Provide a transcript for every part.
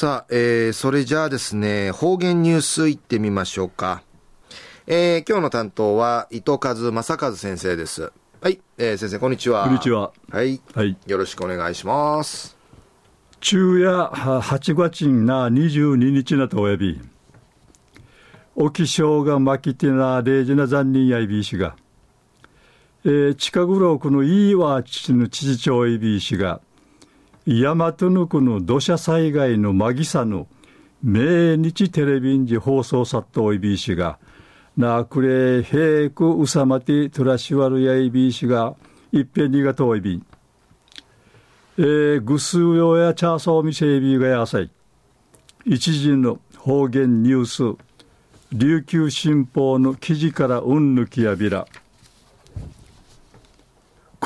さあ、えー、それじゃあですね、方言ニュースいってみましょうか。えー、今日の担当は、伊藤和正和先生です。はい、えー、先生、こんにちは。こんにちは。はい。はい。よろしくお願いします。昼夜8月な22日なとおやび、沖正が巻きてな礼事な残忍やいびいしが、えー、近頃このいいわ父の知事長いびいしが、大和のこの土砂災害のまぎさの命日テレビンジ放送さっとおいびいしが、なくれ平くうさまてトラシワルやいびいしが、いっぺんにがとおいびん。えー、ぐすうよやチャーソーみせいびがやさい。一時の方言ニュース、琉球新報の記事からうんぬきやびら。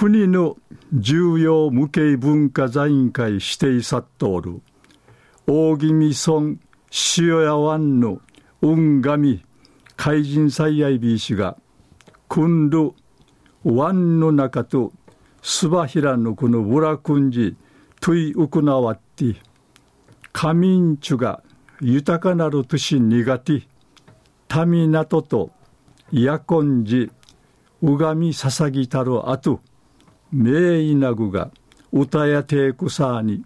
国の重要無形文化財委員会指定さっとおる大宜味村塩屋湾の運神海人最愛ビー氏が君る湾の中とスバヒラのこのブラクンジトイウクナワッティカミンチュが豊かなる年苦手タミナトとヤコンジうがみささぎたるあと名医なぐが歌やてくさに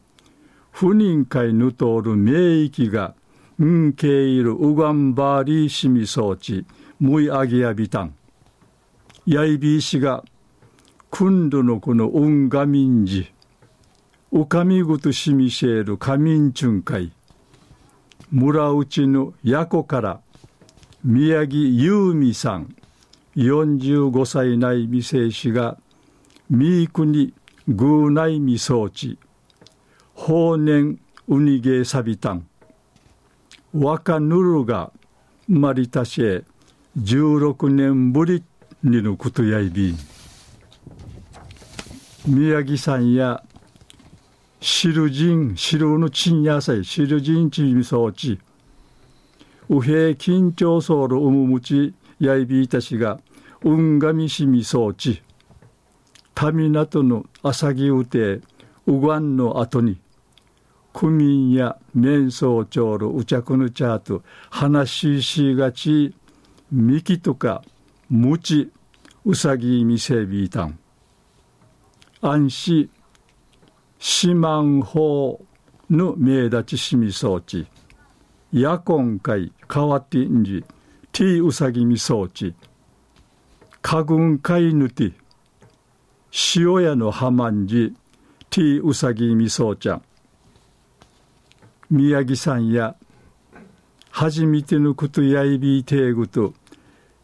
不人会ぬとおる名域がうんけいるうがんばりしみ装置むいあげやびたん。やいびいしがくんどのこのうんがみんじうかみぐとしみせるかみんちゅんかい村内のやこから宮城優美さん45歳内未成氏が三国宮内未装置法年ウニゲサビタン若ぬるがまりたしェ十六年ぶりにぬことやいび宮城さんや汁人るのちんやさい汁人ちみそうち右平緊張そうるうむむちやいびいたしがうんがみしみそうち装置港の朝木うてうがんの後に区民や面相長るうちゃくぬちゃと話ししがちみきとかむちうさぎみせびいたん。安心四万法の名立ちしみ装置。やこんかいかわってんじティうさぎみ装置。かぐんかいぬて塩屋の浜んじティウサギみそうちゃん。宮城さんや初めてのことやいびいていぐと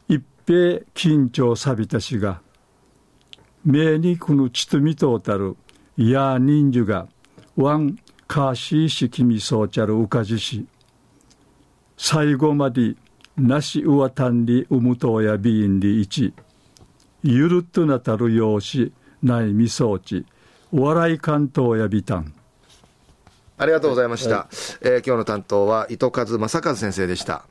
一平緊張さびたしが目にこのちとみとうたるや人数がワンカーシーしきみそうちゃるうかじし最後までなしうわたんりうむとうやびんりいち。ゆるっとなたるようしないみそうちお笑い関東やびたん。ありがとうございました、はい、えー、今日の担当は糸数正和先生でした。